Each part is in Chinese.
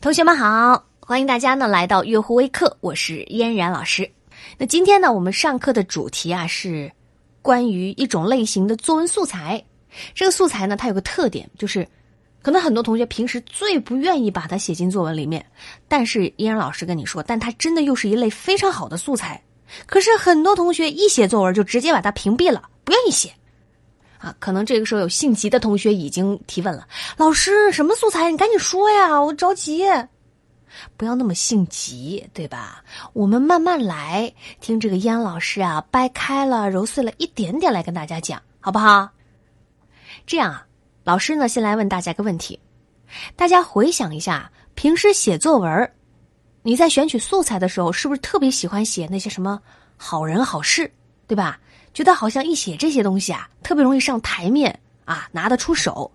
同学们好，欢迎大家呢来到月湖微课，我是嫣然老师。那今天呢，我们上课的主题啊是关于一种类型的作文素材。这个素材呢，它有个特点，就是可能很多同学平时最不愿意把它写进作文里面，但是嫣然老师跟你说，但它真的又是一类非常好的素材。可是很多同学一写作文就直接把它屏蔽了，不愿意写。啊，可能这个时候有性急的同学已经提问了：“老师，什么素材？你赶紧说呀，我着急。”不要那么性急，对吧？我们慢慢来，听这个燕老师啊，掰开了揉碎了一点点来跟大家讲，好不好？这样啊，老师呢，先来问大家一个问题：大家回想一下，平时写作文，你在选取素材的时候，是不是特别喜欢写那些什么好人好事，对吧？觉得好像一写这些东西啊，特别容易上台面啊，拿得出手。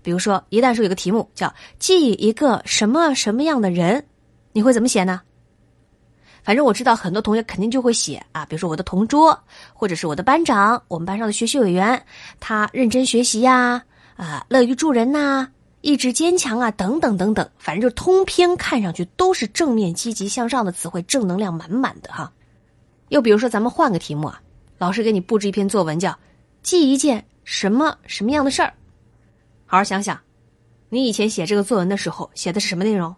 比如说，一旦说有个题目叫“记一个什么什么样的人”，你会怎么写呢？反正我知道很多同学肯定就会写啊，比如说我的同桌，或者是我的班长，我们班上的学习委员，他认真学习呀，啊，乐于助人呐，意志坚强啊，等等等等，反正就通篇看上去都是正面、积极向上的词汇，正能量满满的哈。又比如说，咱们换个题目啊。老师给你布置一篇作文，叫“记一件什么什么样的事儿”。好好想想，你以前写这个作文的时候写的是什么内容？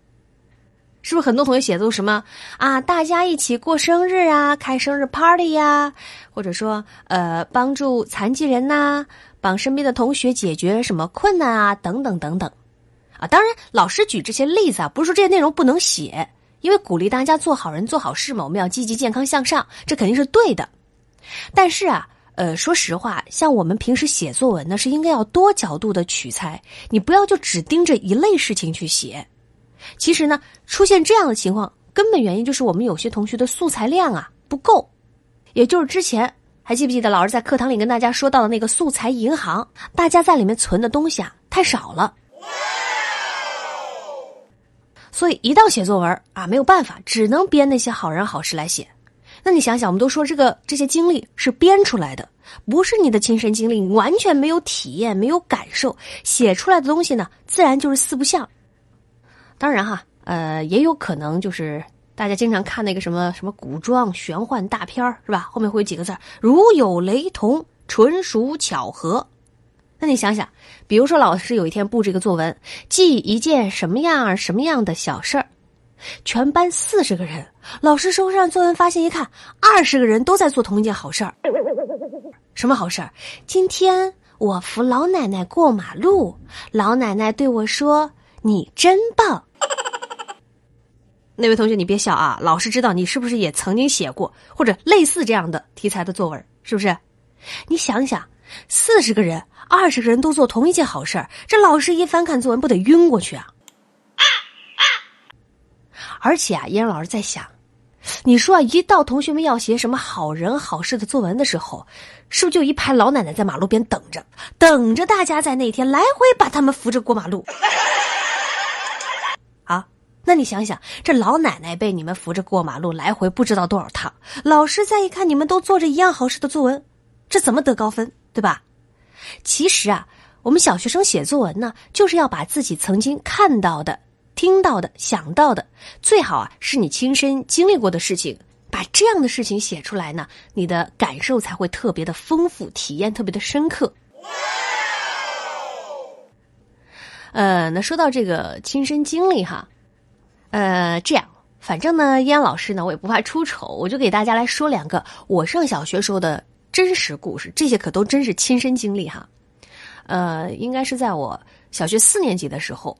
是不是很多同学写的都什么啊？大家一起过生日啊，开生日 party 呀，或者说呃，帮助残疾人呐，帮身边的同学解决什么困难啊，等等等等。啊，当然，老师举这些例子啊，不是说这些内容不能写，因为鼓励大家做好人、做好事嘛，我们要积极、健康、向上，这肯定是对的。但是啊，呃，说实话，像我们平时写作文呢，是应该要多角度的取材，你不要就只盯着一类事情去写。其实呢，出现这样的情况，根本原因就是我们有些同学的素材量啊不够，也就是之前还记不记得老师在课堂里跟大家说到的那个素材银行，大家在里面存的东西啊太少了，所以一到写作文啊，没有办法，只能编那些好人好事来写。那你想想，我们都说这个这些经历是编出来的，不是你的亲身经历，你完全没有体验，没有感受，写出来的东西呢，自然就是四不像。当然哈，呃，也有可能就是大家经常看那个什么什么古装玄幻大片是吧？后面会有几个字如有雷同，纯属巧合。那你想想，比如说老师有一天布置一个作文，记一件什么样什么样的小事儿。全班四十个人，老师收上作文发现一看，二十个人都在做同一件好事儿。什么好事儿？今天我扶老奶奶过马路，老奶奶对我说：“你真棒。”那位同学，你别笑啊！老师知道你是不是也曾经写过或者类似这样的题材的作文，是不是？你想想，四十个人，二十个人都做同一件好事儿，这老师一翻看作文，不得晕过去啊？而且啊，嫣然老师在想，你说啊，一到同学们要写什么好人好事的作文的时候，是不是就一排老奶奶在马路边等着，等着大家在那天来回把他们扶着过马路？啊，那你想想，这老奶奶被你们扶着过马路来回不知道多少趟，老师再一看你们都做着一样好事的作文，这怎么得高分，对吧？其实啊，我们小学生写作文呢，就是要把自己曾经看到的。听到的、想到的，最好啊是你亲身经历过的事情，把这样的事情写出来呢，你的感受才会特别的丰富，体验特别的深刻。呃，那说到这个亲身经历哈，呃，这样，反正呢，燕老师呢，我也不怕出丑，我就给大家来说两个我上小学时候的真实故事，这些可都真是亲身经历哈。呃，应该是在我小学四年级的时候。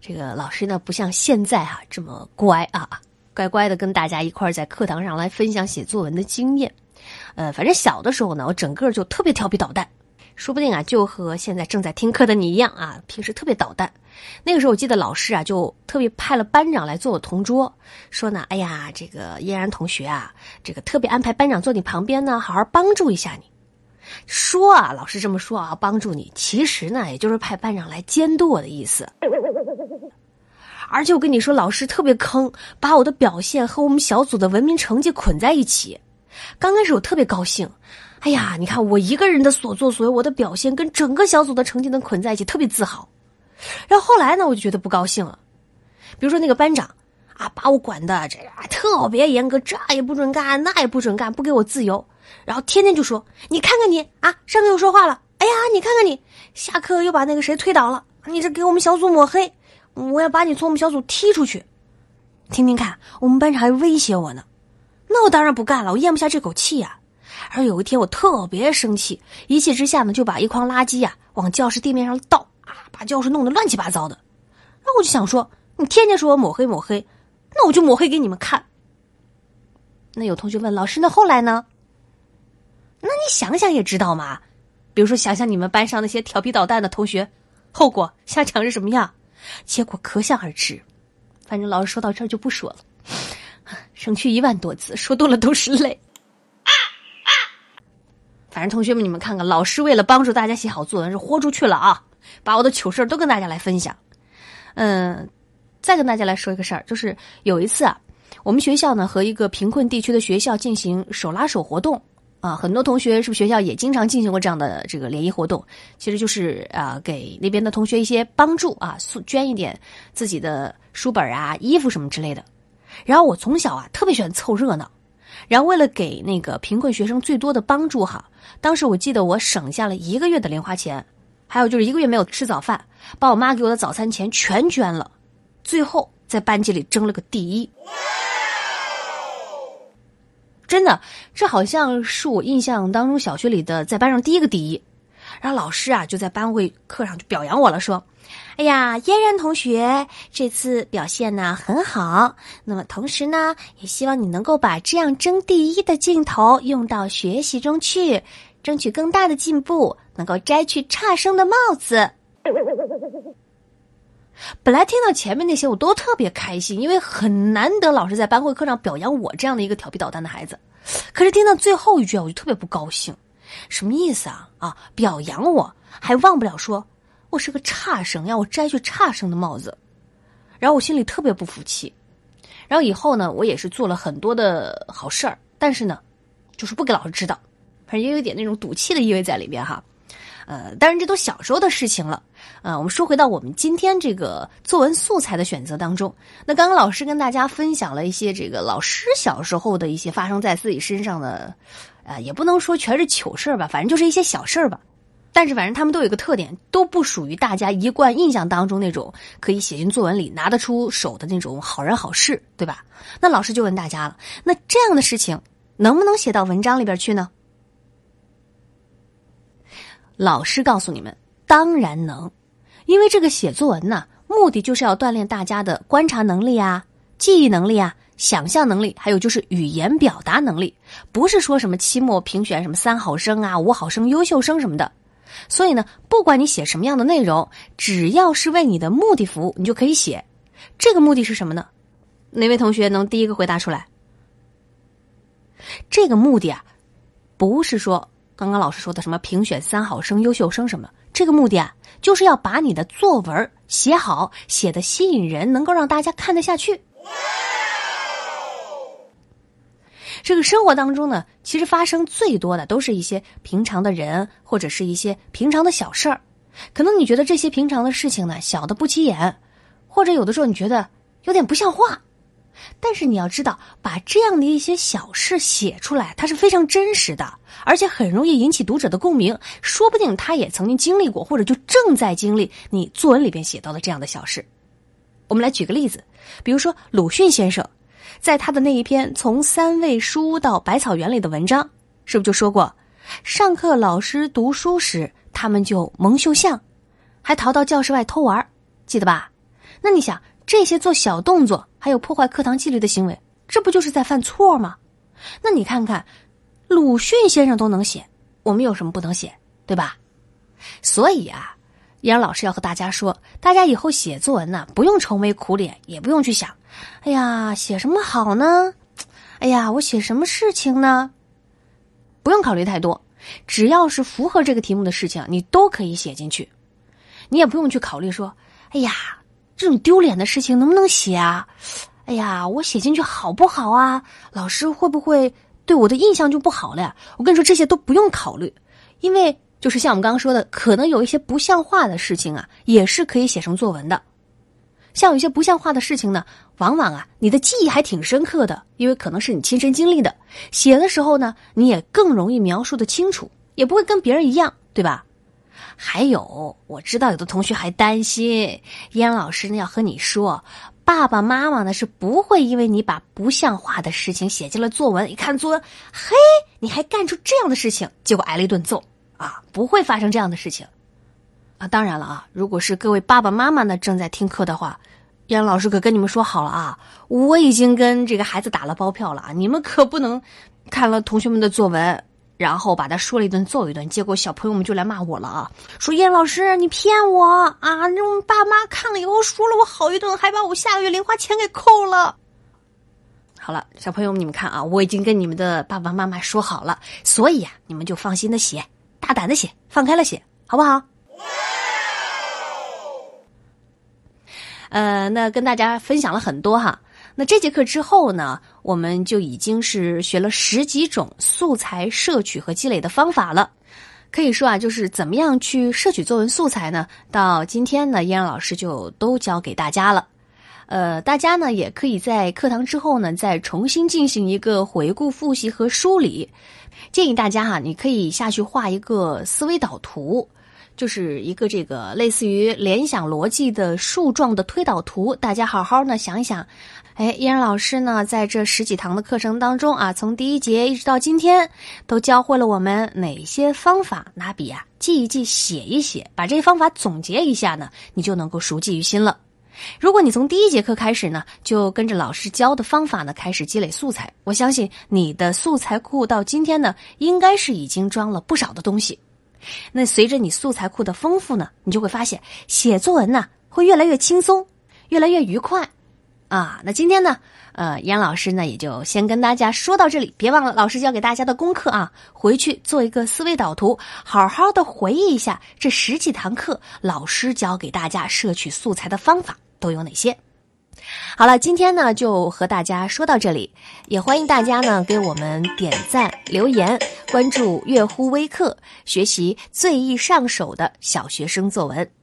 这个老师呢，不像现在哈这么乖啊，乖乖的跟大家一块儿在课堂上来分享写作文的经验。呃，反正小的时候呢，我整个就特别调皮捣蛋，说不定啊，就和现在正在听课的你一样啊，平时特别捣蛋。那个时候我记得老师啊，就特别派了班长来做我同桌，说呢，哎呀，这个嫣然同学啊，这个特别安排班长坐你旁边呢，好好帮助一下你。说啊，老师这么说啊，帮助你，其实呢，也就是派班长来监督我的意思。而且我跟你说，老师特别坑，把我的表现和我们小组的文明成绩捆在一起。刚开始我特别高兴，哎呀，你看我一个人的所作所为，我的表现跟整个小组的成绩能捆在一起，特别自豪。然后后来呢，我就觉得不高兴了。比如说那个班长啊，把我管的这特别严格，这也不准干，那也不准干，不给我自由。然后天天就说：“你看看你啊，上课又说话了。哎呀，你看看你，下课又把那个谁推倒了。你这给我们小组抹黑，我要把你从我们小组踢出去。听听看，我们班长还威胁我呢。那我当然不干了，我咽不下这口气呀。而有一天我特别生气，一气之下呢，就把一筐垃圾呀往教室地面上倒啊，把教室弄得乱七八糟的。然后我就想说，你天天说我抹黑抹黑，那我就抹黑给你们看。那有同学问老师，那后来呢？那你想想也知道嘛，比如说想想你们班上那些调皮捣蛋的同学，后果下场是什么样？结果可想而知。反正老师说到这儿就不说了，省去一万多字，说多了都是泪。反正同学们，你们看看，老师为了帮助大家写好作文是豁出去了啊！把我的糗事都跟大家来分享。嗯，再跟大家来说一个事儿，就是有一次啊，我们学校呢和一个贫困地区的学校进行手拉手活动。啊，很多同学是不是学校也经常进行过这样的这个联谊活动？其实就是啊，给那边的同学一些帮助啊，捐一点自己的书本啊、衣服什么之类的。然后我从小啊特别喜欢凑热闹，然后为了给那个贫困学生最多的帮助哈，当时我记得我省下了一个月的零花钱，还有就是一个月没有吃早饭，把我妈给我的早餐钱全捐了，最后在班级里争了个第一。真的，这好像是我印象当中小学里的在班上第一个第一。然后老师啊就在班会课上就表扬我了，说：“哎呀，嫣然同学这次表现呢很好。那么同时呢，也希望你能够把这样争第一的劲头用到学习中去，争取更大的进步，能够摘去差生的帽子。”本来听到前面那些我都特别开心，因为很难得老师在班会课上表扬我这样的一个调皮捣蛋的孩子。可是听到最后一句，我就特别不高兴。什么意思啊？啊，表扬我还忘不了说我是个差生，要我摘去差生的帽子。然后我心里特别不服气。然后以后呢，我也是做了很多的好事儿，但是呢，就是不给老师知道，反正也有一点那种赌气的意味在里边哈。呃，当然这都小时候的事情了。呃，我们说回到我们今天这个作文素材的选择当中，那刚刚老师跟大家分享了一些这个老师小时候的一些发生在自己身上的，呃，也不能说全是糗事吧，反正就是一些小事儿吧。但是反正他们都有一个特点，都不属于大家一贯印象当中那种可以写进作文里拿得出手的那种好人好事，对吧？那老师就问大家了，那这样的事情能不能写到文章里边去呢？老师告诉你们，当然能，因为这个写作文呢，目的就是要锻炼大家的观察能力啊、记忆能力啊、想象能力，还有就是语言表达能力，不是说什么期末评选什么三好生啊、五好生、优秀生什么的。所以呢，不管你写什么样的内容，只要是为你的目的服务，你就可以写。这个目的是什么呢？哪位同学能第一个回答出来？这个目的啊，不是说。刚刚老师说的什么评选三好生、优秀生什么，这个目的啊，就是要把你的作文写好，写的吸引人，能够让大家看得下去。这个生活当中呢，其实发生最多的都是一些平常的人，或者是一些平常的小事儿。可能你觉得这些平常的事情呢，小的不起眼，或者有的时候你觉得有点不像话。但是你要知道，把这样的一些小事写出来，它是非常真实的，而且很容易引起读者的共鸣。说不定他也曾经经历过，或者就正在经历你作文里边写到的这样的小事。我们来举个例子，比如说鲁迅先生，在他的那一篇《从三味书屋到百草园》里的文章，是不是就说过，上课老师读书时，他们就蒙羞相，还逃到教室外偷玩，记得吧？那你想？这些做小动作，还有破坏课堂纪律的行为，这不就是在犯错吗？那你看看，鲁迅先生都能写，我们有什么不能写，对吧？所以啊，杨老师要和大家说，大家以后写作文呢，不用愁眉苦脸，也不用去想，哎呀，写什么好呢？哎呀，我写什么事情呢？不用考虑太多，只要是符合这个题目的事情，你都可以写进去。你也不用去考虑说，哎呀。这种丢脸的事情能不能写啊？哎呀，我写进去好不好啊？老师会不会对我的印象就不好了呀。我跟你说，这些都不用考虑，因为就是像我们刚刚说的，可能有一些不像话的事情啊，也是可以写成作文的。像有一些不像话的事情呢，往往啊，你的记忆还挺深刻的，因为可能是你亲身经历的。写的时候呢，你也更容易描述的清楚，也不会跟别人一样，对吧？还有，我知道有的同学还担心，燕老师呢要和你说，爸爸妈妈呢是不会因为你把不像话的事情写进了作文，一看作文，嘿，你还干出这样的事情，结果挨了一顿揍啊，不会发生这样的事情。啊，当然了啊，如果是各位爸爸妈妈呢正在听课的话，燕老师可跟你们说好了啊，我已经跟这个孩子打了包票了啊，你们可不能看了同学们的作文，然后把他说了一顿揍一顿，结果小朋友们就来骂我了啊，说燕老师你骗我啊，那我爸妈看了以后说了我好一顿，还把我下个月零花钱给扣了。好了，小朋友们你们看啊，我已经跟你们的爸爸妈妈说好了，所以呀，你们就放心的写，大胆的写，放开了写，好不好？呃，那跟大家分享了很多哈。那这节课之后呢，我们就已经是学了十几种素材摄取和积累的方法了。可以说啊，就是怎么样去摄取作文素材呢？到今天呢，燕然老师就都教给大家了。呃，大家呢也可以在课堂之后呢，再重新进行一个回顾、复习和梳理。建议大家哈，你可以下去画一个思维导图。就是一个这个类似于联想逻辑的树状的推导图，大家好好呢想一想。哎，依然老师呢在这十几堂的课程当中啊，从第一节一直到今天，都教会了我们哪些方法？拿笔啊记一记，写一写，把这些方法总结一下呢，你就能够熟记于心了。如果你从第一节课开始呢，就跟着老师教的方法呢开始积累素材，我相信你的素材库到今天呢，应该是已经装了不少的东西。那随着你素材库的丰富呢，你就会发现写作文呢会越来越轻松，越来越愉快，啊，那今天呢，呃，杨老师呢也就先跟大家说到这里，别忘了老师教给大家的功课啊，回去做一个思维导图，好好的回忆一下这十几堂课老师教给大家摄取素材的方法都有哪些。好了，今天呢就和大家说到这里，也欢迎大家呢给我们点赞、留言、关注“月乎微课”，学习最易上手的小学生作文。